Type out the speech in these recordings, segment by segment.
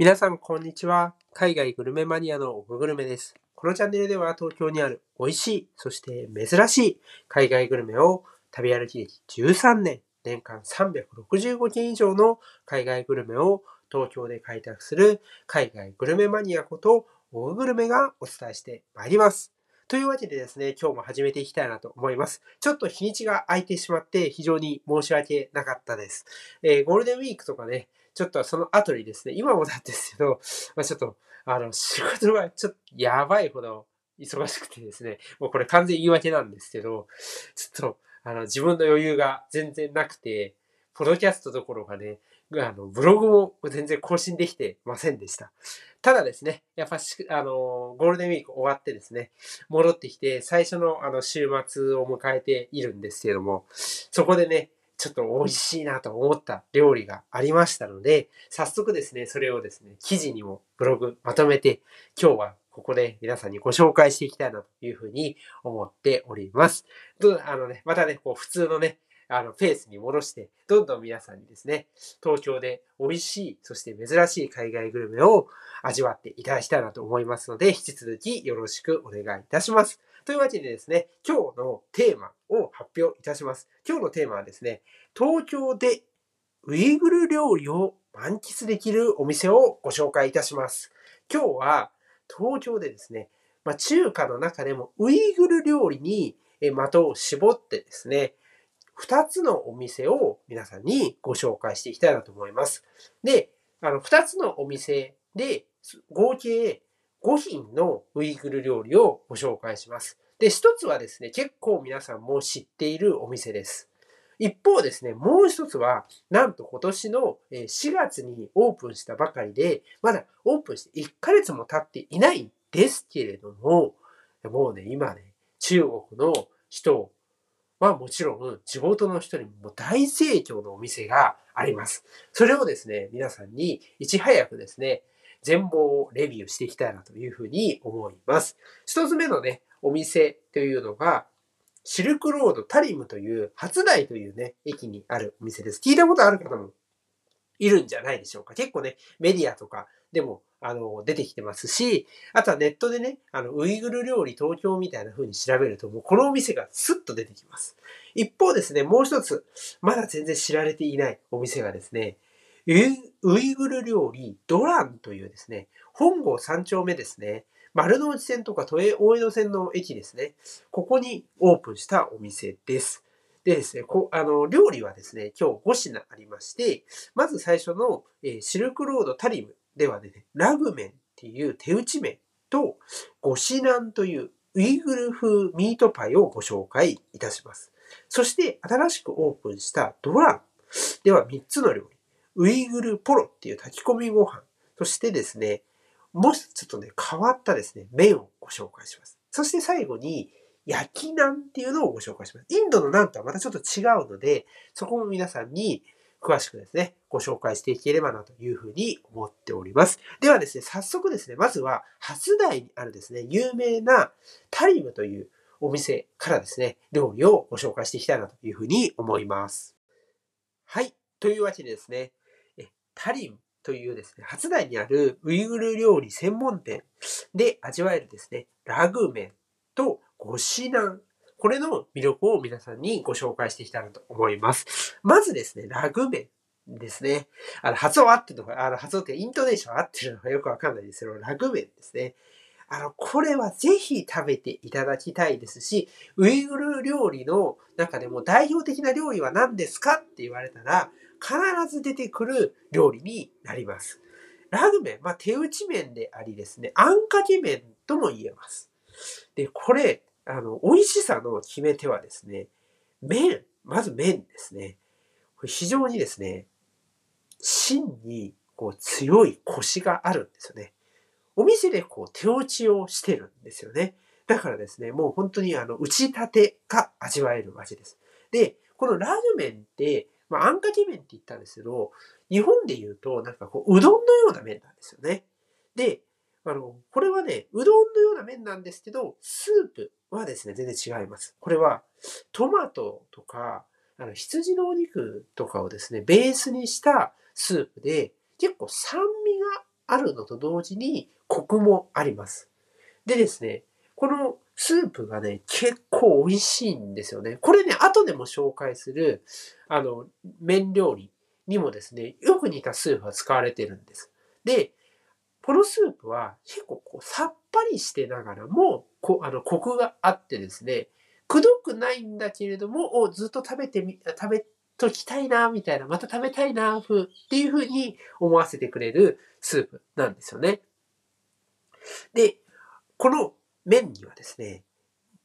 皆さん、こんにちは。海外グルメマニアのオググルメです。このチャンネルでは東京にある美味しい、そして珍しい海外グルメを旅歩き歴13年、年間365件以上の海外グルメを東京で開拓する海外グルメマニアことオググルメがお伝えしてまいります。というわけでですね、今日も始めていきたいなと思います。ちょっと日にちが空いてしまって非常に申し訳なかったです。えー、ゴールデンウィークとかね、ちょっとその後にですね、今もなんですけど、まあ、ちょっと、あの、仕事がちょっとやばいほど忙しくてですね、もうこれ完全言い訳なんですけど、ちょっと、あの、自分の余裕が全然なくて、ポドキャストどころかね、あの、ブログも全然更新できてませんでした。ただですね、やっぱし、あの、ゴールデンウィーク終わってですね、戻ってきて、最初のあの、週末を迎えているんですけども、そこでね、ちょっと美味しいなと思った料理がありましたので、早速ですね、それをですね、記事にもブログまとめて、今日はここで皆さんにご紹介していきたいなというふうに思っております。どあのね、またね、こう普通のね、あの、ペースに戻して、どんどん皆さんにですね、東京で美味しい、そして珍しい海外グルメを味わっていただきたいなと思いますので、引き続きよろしくお願いいたします。というわけでですね、今日のテーマを発表いたします。今日のテーマはですね、東京でウイグル料理を満喫できるお店をご紹介いたします。今日は東京でですね、まあ、中華の中でもウイグル料理に的を絞ってですね、2つのお店を皆さんにご紹介していきたいなと思います。で、あの、2つのお店で合計5品のウイグル料理をご紹介します。で、一つはですね、結構皆さんも知っているお店です。一方ですね、もう一つは、なんと今年の4月にオープンしたばかりで、まだオープンして1ヶ月も経っていないんですけれども、もうね、今ね、中国の人はもちろん地元の人にも大盛況のお店があります。それをですね、皆さんにいち早くですね、全貌をレビューしていきたいなというふうに思います。一つ目のね、お店というのが、シルクロードタリムという初台というね、駅にあるお店です。聞いたことある方もいるんじゃないでしょうか。結構ね、メディアとかでも、あの、出てきてますし、あとはネットでね、あの、ウイグル料理東京みたいな風に調べると、もうこのお店がスッと出てきます。一方ですね、もう一つ、まだ全然知られていないお店がですね、ウイグル料理ドランというですね、本郷三丁目ですね、丸の内線とか都営大江戸線の駅ですね、ここにオープンしたお店です。でですね、こあの料理はですね、今日5品ありまして、まず最初の、え、シルクロードタリムではね、ラグメンっていう手打ち麺と、ゴシナンというウイグル風ミートパイをご紹介いたします。そして新しくオープンしたドランでは3つの料理。ウイグルポロっていう炊き込みご飯。そしてですね、もうちょっとね、変わったですね、麺をご紹介します。そして最後に、焼きナンっていうのをご紹介します。インドのナンとはまたちょっと違うので、そこも皆さんに詳しくですね、ご紹介していければなというふうに思っております。ではですね、早速ですね、まずは、初台にあるですね、有名なタリムというお店からですね、料理をご紹介していきたいなというふうに思います。はい。というわけでですね、タリムというですね、初台にあるウイグル料理専門店で味わえるですね、ラグメンとゴシナン。これの魅力を皆さんにご紹介していきたいなと思います。まずですね、ラグメンですね。あの、発音合ってるのか、あの、発音ってイントネーション合ってるのかよくわかんないですけど、ラグメンですね。あの、これはぜひ食べていただきたいですし、ウイグル料理の中でも代表的な料理は何ですかって言われたら、必ず出てくる料理になります。ラグ麺、まあ、手打ち麺でありですね、あんかけ麺とも言えます。で、これ、あの、美味しさの決め手はですね、麺、まず麺ですね。これ非常にですね、芯にこう強いコシがあるんですよね。お店でこう手打ちをしてるんですよね。だからですね、もう本当にあの、打ち立てが味わえる味です。で、このラグ麺って、まあ、あんかけ麺って言ったんですけど、日本で言うと、なんかこう、うどんのような麺なんですよね。で、あの、これはね、うどんのような麺なんですけど、スープはですね、全然違います。これは、トマトとか、あの、羊のお肉とかをですね、ベースにしたスープで、結構酸味があるのと同時にコクもあります。でですね、このスープがね、結構美味しいんですよね。これね、後でも紹介する、あの、麺料理にもですね、よく似たスープが使われてるんです。で、このスープは結構こうさっぱりしてながらも、こあの、コクがあってですね、くどくないんだけれども、おずっと食べてみ、食べときたいな、みたいな、また食べたいな、ふうっていう風に思わせてくれるスープなんですよね。で、この麺にはですね、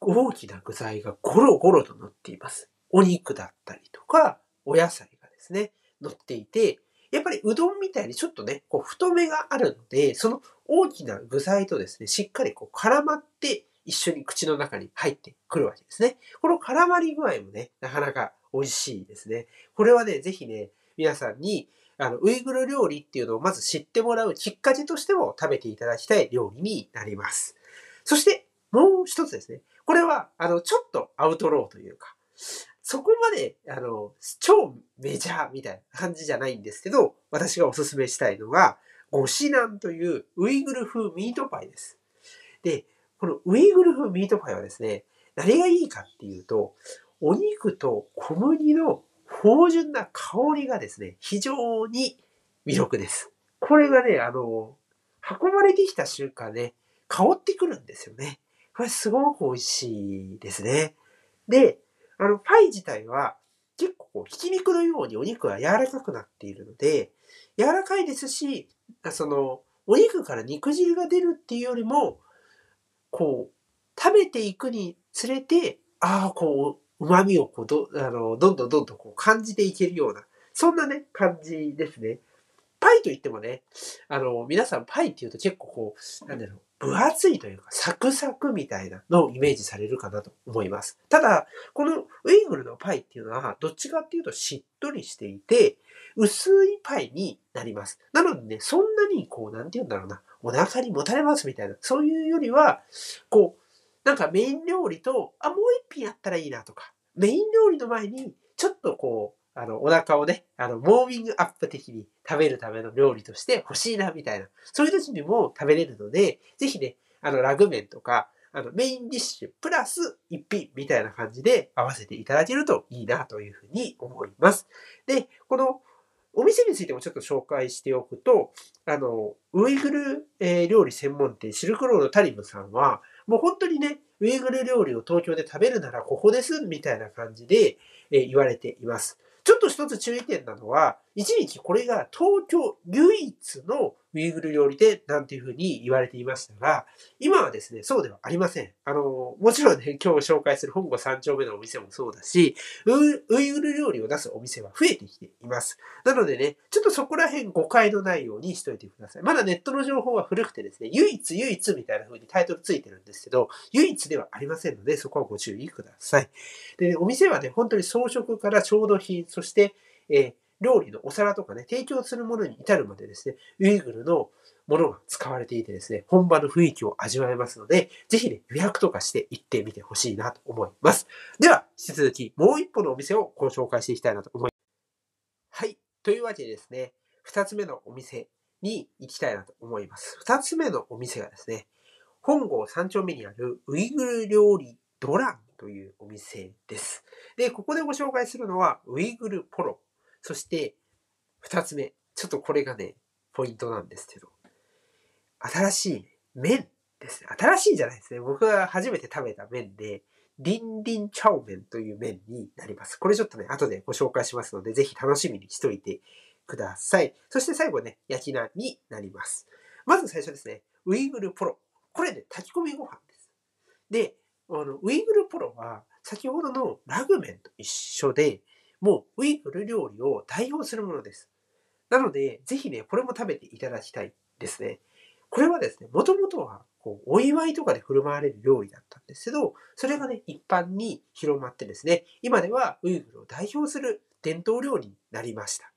大きな具材がゴロゴロと乗っています。お肉だったりとか、お野菜がですね、乗っていて、やっぱりうどんみたいにちょっとね、こう太めがあるので、その大きな具材とですね、しっかりこう絡まって一緒に口の中に入ってくるわけですね。この絡まり具合もね、なかなか美味しいですね。これはね、ぜひね、皆さんに、あの、ウイグル料理っていうのをまず知ってもらうきっかけとしても食べていただきたい料理になります。そして、もう一つですね。これは、あの、ちょっとアウトローというか、そこまで、あの、超メジャーみたいな感じじゃないんですけど、私がおすすめしたいのが、ゴシナンというウイグル風ミートパイです。で、このウイグル風ミートパイはですね、何がいいかっていうと、お肉と小麦の芳醇な香りがですね、非常に魅力です。これがね、あの、運ばれてきた瞬間ね、香ってくるんですよね。これすごく美味しいですね。で、あの、パイ自体は結構こうひき肉のようにお肉が柔らかくなっているので、柔らかいですし、その、お肉から肉汁が出るっていうよりも、こう、食べていくにつれて、ああ、こう、旨味をこうど、あの、どんどんどんどんこう感じていけるような、そんなね、感じですね。パイといってもね、あの、皆さんパイっていうと結構こう、なんだろう、分厚いというか、サクサクみたいなのをイメージされるかなと思います。ただ、このウイグルのパイっていうのは、どっちかっていうとしっとりしていて、薄いパイになります。なのでね、そんなにこう、なんて言うんだろうな、お腹にもたれますみたいな、そういうよりは、こう、なんかメイン料理と、あ、もう一品あったらいいなとか、メイン料理の前に、ちょっとこう、あの、お腹をね、あの、ウォーミングアップ的に食べるための料理として欲しいな、みたいな、そういう時にも食べれるので、ぜひね、あの、ラグ麺とか、あの、メインディッシュプラス一品みたいな感じで合わせていただけるといいなというふうに思います。で、このお店についてもちょっと紹介しておくと、あの、ウイグル、え料理専門店シルクロードタリムさんは、もう本当にね、ウイグル料理を東京で食べるならここです、みたいな感じで、え言われています。ちょっと一つ注意点なのは、一時期これが東京唯一のウイグル料理店なんていうふうに言われていましたが、今はですね、そうではありません。あの、もちろんね、今日紹介する本郷三丁目のお店もそうだし、ウイグル料理を出すお店は増えてきています。なのでね、ちょっとそこら辺誤解のないようにしといてください。まだネットの情報は古くてですね、唯一唯一みたいな風にタイトルついてるんですけど、唯一ではありませんので、そこはご注意ください。で、お店はね、本当に装飾から調度品、そして、えー料理のお皿とかね、提供するものに至るまでですね、ウイグルのものが使われていてですね、本場の雰囲気を味わえますので、ぜひね、予約とかして行ってみてほしいなと思います。では、引き続きもう一歩のお店をご紹介していきたいなと思います。はい。というわけでですね、二つ目のお店に行きたいなと思います。二つ目のお店がですね、本郷三丁目にあるウイグル料理ドランというお店です。で、ここでご紹介するのはウイグルポロ。そして、二つ目。ちょっとこれがね、ポイントなんですけど、新しい麺ですね。新しいじゃないですね。僕が初めて食べた麺で、リンリンチャオ麺という麺になります。これちょっとね、後でご紹介しますので、ぜひ楽しみにしといてください。そして最後ね、焼きナンになります。まず最初ですね、ウイグルポロ。これね、炊き込みご飯です。で、あの、ウイグルポロは、先ほどのラグ麺と一緒で、もうウイグル料理を代表するものです。なので、ぜひね、これも食べていただきたいですね。これはですね、もともとは、こう、お祝いとかで振る舞われる料理だったんですけど、それがね、一般に広まってですね、今ではウイグルを代表する伝統料理になりました。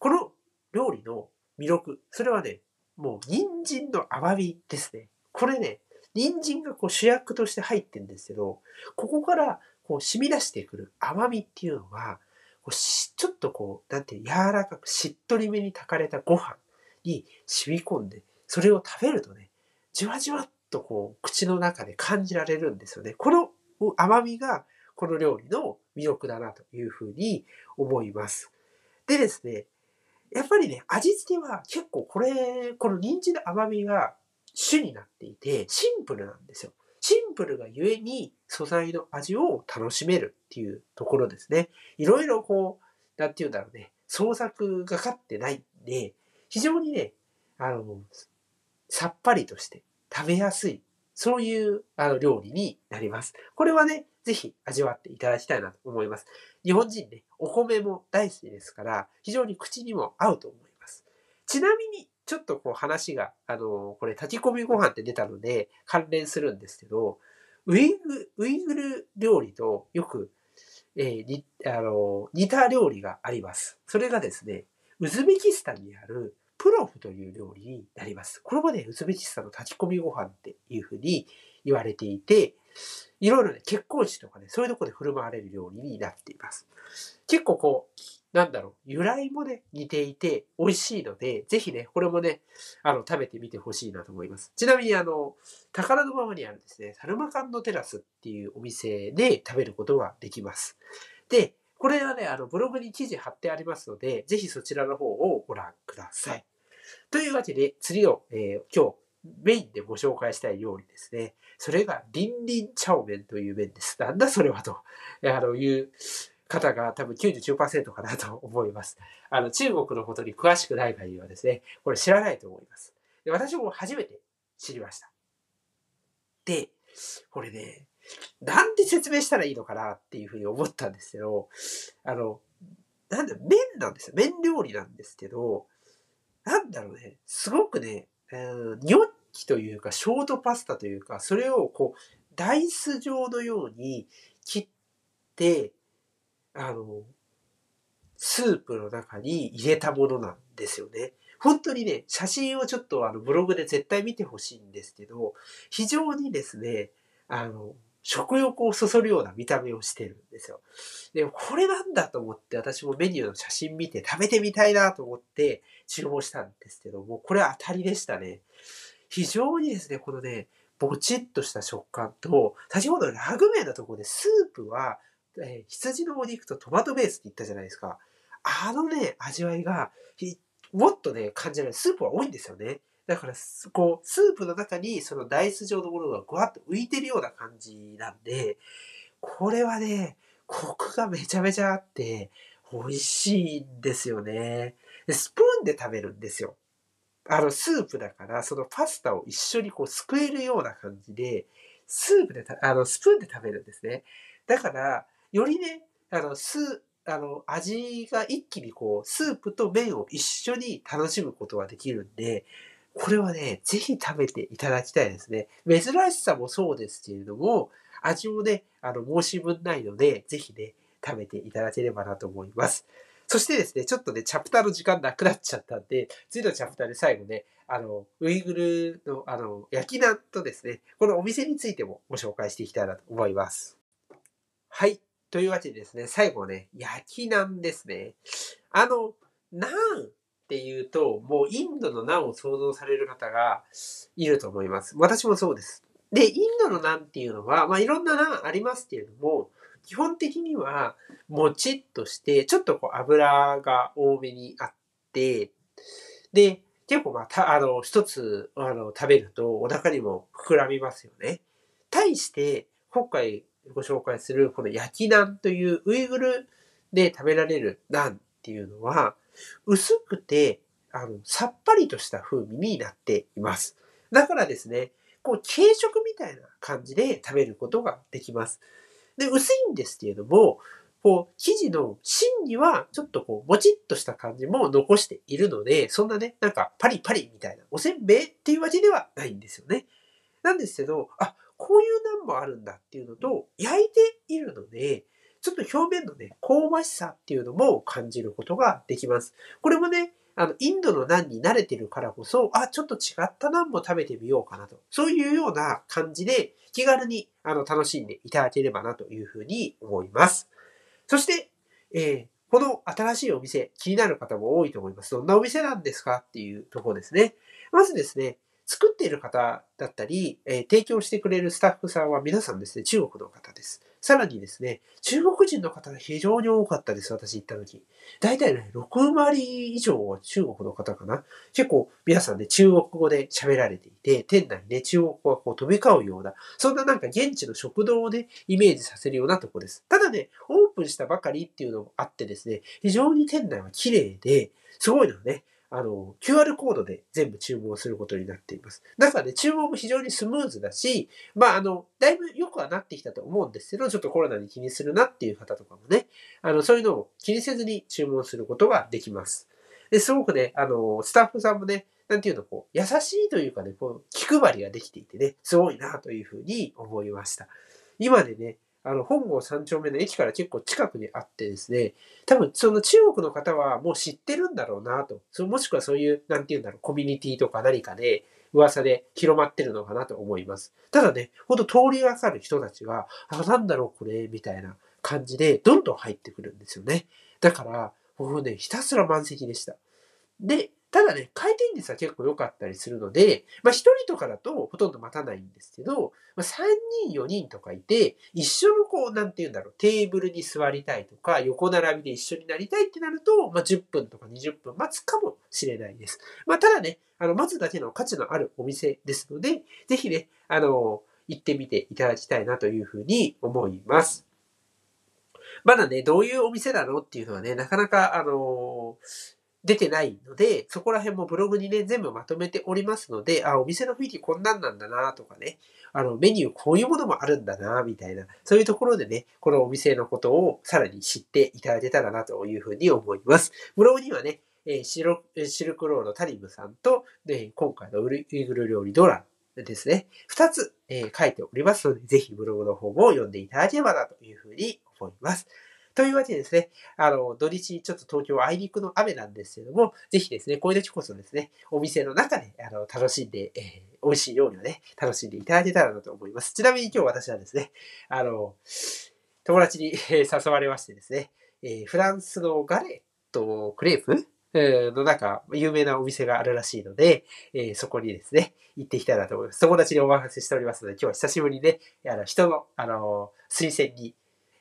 この料理の魅力、それはね、もう人参の甘みですね。これね、人参がこう主役として入ってるんですけど、ここからこう染み出してくる甘みっていうのが、こうちょっとこう、なんて、柔らかくしっとりめに炊かれたご飯に染み込んで、それを食べるとね、じわじわっとこう、口の中で感じられるんですよね。この甘みが、この料理の魅力だなというふうに思います。でですね、やっぱりね、味付けは結構これ、この人参の甘みが主になっていて、シンプルなんですよ。プルがゆえに素材の味を楽しめるっていうところですね。いろいろこう、なんて言うんだろうね、創作がかってないんで、非常にね、あの、さっぱりとして食べやすい、そういうあの料理になります。これはね、ぜひ味わっていただきたいなと思います。日本人ね、お米も大好きですから、非常に口にも合うと思います。ちなみに、ちょっとこう話が、あの、これ炊き込みご飯って出たので関連するんですけど、ウイグウイグル料理とよく、えー、あの似た料理があります。それがですね、ウズベキスタンにあるプロフという料理になります。これもね、ウズベキスタンの炊き込みご飯っていうふうに言われていて、いろいろね、結婚式とかね、そういうところで振る舞われる料理になっています。結構こう、なんだろう、由来もね、似ていて美味しいので、ぜひね、これもね、あの、食べてみてほしいなと思います。ちなみにあの、宝のままにあるですね、サルマカンドテラスっていうお店で食べることができます。で、これはね、あの、ブログに記事貼ってありますので、ぜひそちらの方をご覧ください。というわけで、次を、えー、今日メインでご紹介したい料理ですね。それが、リンリンチャオメンという麺です。なんだそれはと、あの、いう方が多分99%かなと思います。あの、中国のことに詳しくない限りはですね、これ知らないと思います。で私も初めて知りました。で、これね、なんで説明したらいいのかなっていうふうに思ったんですけど、あの、なんだ、麺なんですよ。麺料理なんですけど、なんだろうね、すごくね、えー、ニョッキというか、ショートパスタというか、それをこう、ダイス状のように切って、あの、スープの中に入れたものなんですよね。本当にね、写真をちょっとあのブログで絶対見てほしいんですけど、非常にですね、あの、食欲をそそるような見た目をしてるんですよ。で、これなんだと思って私もメニューの写真見て食べてみたいなと思って注文したんですけども、これ当たりでしたね。非常にですね、このね、ぼちっとした食感と、先ほどラグ麺のところでスープは、えー、羊のお肉とトマトベースって言ったじゃないですか。あのね、味わいが、もっとね、感じられる。スープは多いんですよね。だから、こう、スープの中にそのダイス状のものがぐわっと浮いてるような感じなんで、これはね、コクがめちゃめちゃあって、美味しいんですよね。スプーンで食べるんですよ。あの、スープだから、そのパスタを一緒にこう、すくえるような感じで、スープであの、スプーンで食べるんですね。だから、よりね、あの、スあの、味が一気にこう、スープと麺を一緒に楽しむことができるんで、これはね、ぜひ食べていただきたいですね。珍しさもそうですけれども、味もね、あの、申し分ないので、ぜひね、食べていただければなと思います。そしてですね、ちょっとね、チャプターの時間なくなっちゃったんで、次のチャプターで最後ね、あの、ウイグルの、あの、焼きナンとですね、このお店についてもご紹介していきたいなと思います。はい。というわけでですね、最後ね、焼きナンですね。あの、ナンっていうと、もうインドのナンを想像される方がいると思います。私もそうです。で、インドのナンっていうのは、まあいろんなナンありますけれども、基本的にはもちっとして、ちょっとこう油が多めにあって、で、結構まあ、た、あの、一つ、あの、食べるとお腹にも膨らみますよね。対して、今回ご紹介するこの焼きナンというウイグルで食べられるナンっていうのは、薄くて、あの、さっぱりとした風味になっています。だからですね、こう、軽食みたいな感じで食べることができます。で、薄いんですけれども、こう、生地の芯にはちょっとこう、もちっとした感じも残しているので、そんなね、なんかパリパリみたいな、おせんべいっていうわけではないんですよね。なんですけど、あ、こういうナンもあるんだっていうのと、焼いているので、ちょっと表面のね、香ばしさっていうのも感じることができます。これもね、あの、インドのナンに慣れてるからこそ、あ、ちょっと違ったナンも食べてみようかなと。そういうような感じで、気軽に、あの、楽しんでいただければなというふうに思います。そして、えー、この新しいお店、気になる方も多いと思います。どんなお店なんですかっていうところですね。まずですね、作っている方だったり、えー、提供してくれるスタッフさんは皆さんですね、中国の方です。さらにですね、中国人の方が非常に多かったです、私行った時。大体ね、6割以上は中国の方かな。結構皆さんね、中国語で喋られていて、店内ね、中国語がこう飛び交うような、そんななんか現地の食堂をね、イメージさせるようなとこです。ただね、オープンしたばかりっていうのもあってですね、非常に店内は綺麗で、すごいのね。あの、QR コードで全部注文することになっています。だからね、注文も非常にスムーズだし、まあ、あの、だいぶ良くはなってきたと思うんですけど、ちょっとコロナに気にするなっていう方とかもね、あの、そういうのを気にせずに注文することができます。で、すごくね、あの、スタッフさんもね、なんていうの、こう、優しいというかね、こう、気配りができていてね、すごいなというふうに思いました。今でね、あの、本郷三丁目の駅から結構近くにあってですね、多分その中国の方はもう知ってるんだろうなと。そもしくはそういう、なんていうんだろう、コミュニティとか何かで噂で広まってるのかなと思います。ただね、ほんと通りがかる人たちが、あ、なんだろうこれ、みたいな感じで、どんどん入ってくるんですよね。だから、僕ね、ひたすら満席でした。で、ただね、回転率は結構良かったりするので、まあ一人とかだとほとんど待たないんですけど、まあ3人、4人とかいて、一緒のこう、なんて言うんだろう、テーブルに座りたいとか、横並びで一緒になりたいってなると、まあ10分とか20分待つかもしれないです。まあただね、あの、待つだけの価値のあるお店ですので、ぜひね、あの、行ってみていただきたいなというふうに思います。まだね、どういうお店なのっていうのはね、なかなか、あの出てないので、そこら辺もブログにね、全部まとめておりますので、あ、お店の雰囲気こんなんなんだなとかね、あの、メニューこういうものもあるんだなみたいな、そういうところでね、このお店のことをさらに知っていただけたらなというふうに思います。ブログにはね、え、シルクロードタリムさんと、で今回のウイグル料理ドラですね、二つ、え、書いておりますので、ぜひブログの方も読んでいただければなというふうに思います。というわけでですね、あの、土日ちょっと東京あいにくの雨なんですけども、ぜひですね、こういう時こそですね、お店の中で、あの、楽しんで、えー、美味しい料理をね、楽しんでいただけたらなと思います。ちなみに今日私はですね、あの、友達に誘われましてですね、えー、フランスのガレットクレープの中、有名なお店があるらしいので、えー、そこにですね、行ってきたいなと思います。友達にお任せしておりますので、今日は久しぶりにね、あの、人の、あの、推薦に、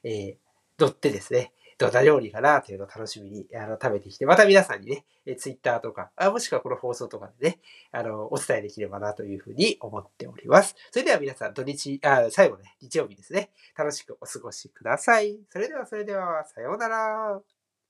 えー、乗ってですね、どんな料理かなというのを楽しみにあの食べてきて、また皆さんにね、えツイッターとかあ、もしくはこの放送とかでね、あの、お伝えできればなというふうに思っております。それでは皆さん土日、あ最後ね、日曜日ですね、楽しくお過ごしください。それではそれでは、さようなら。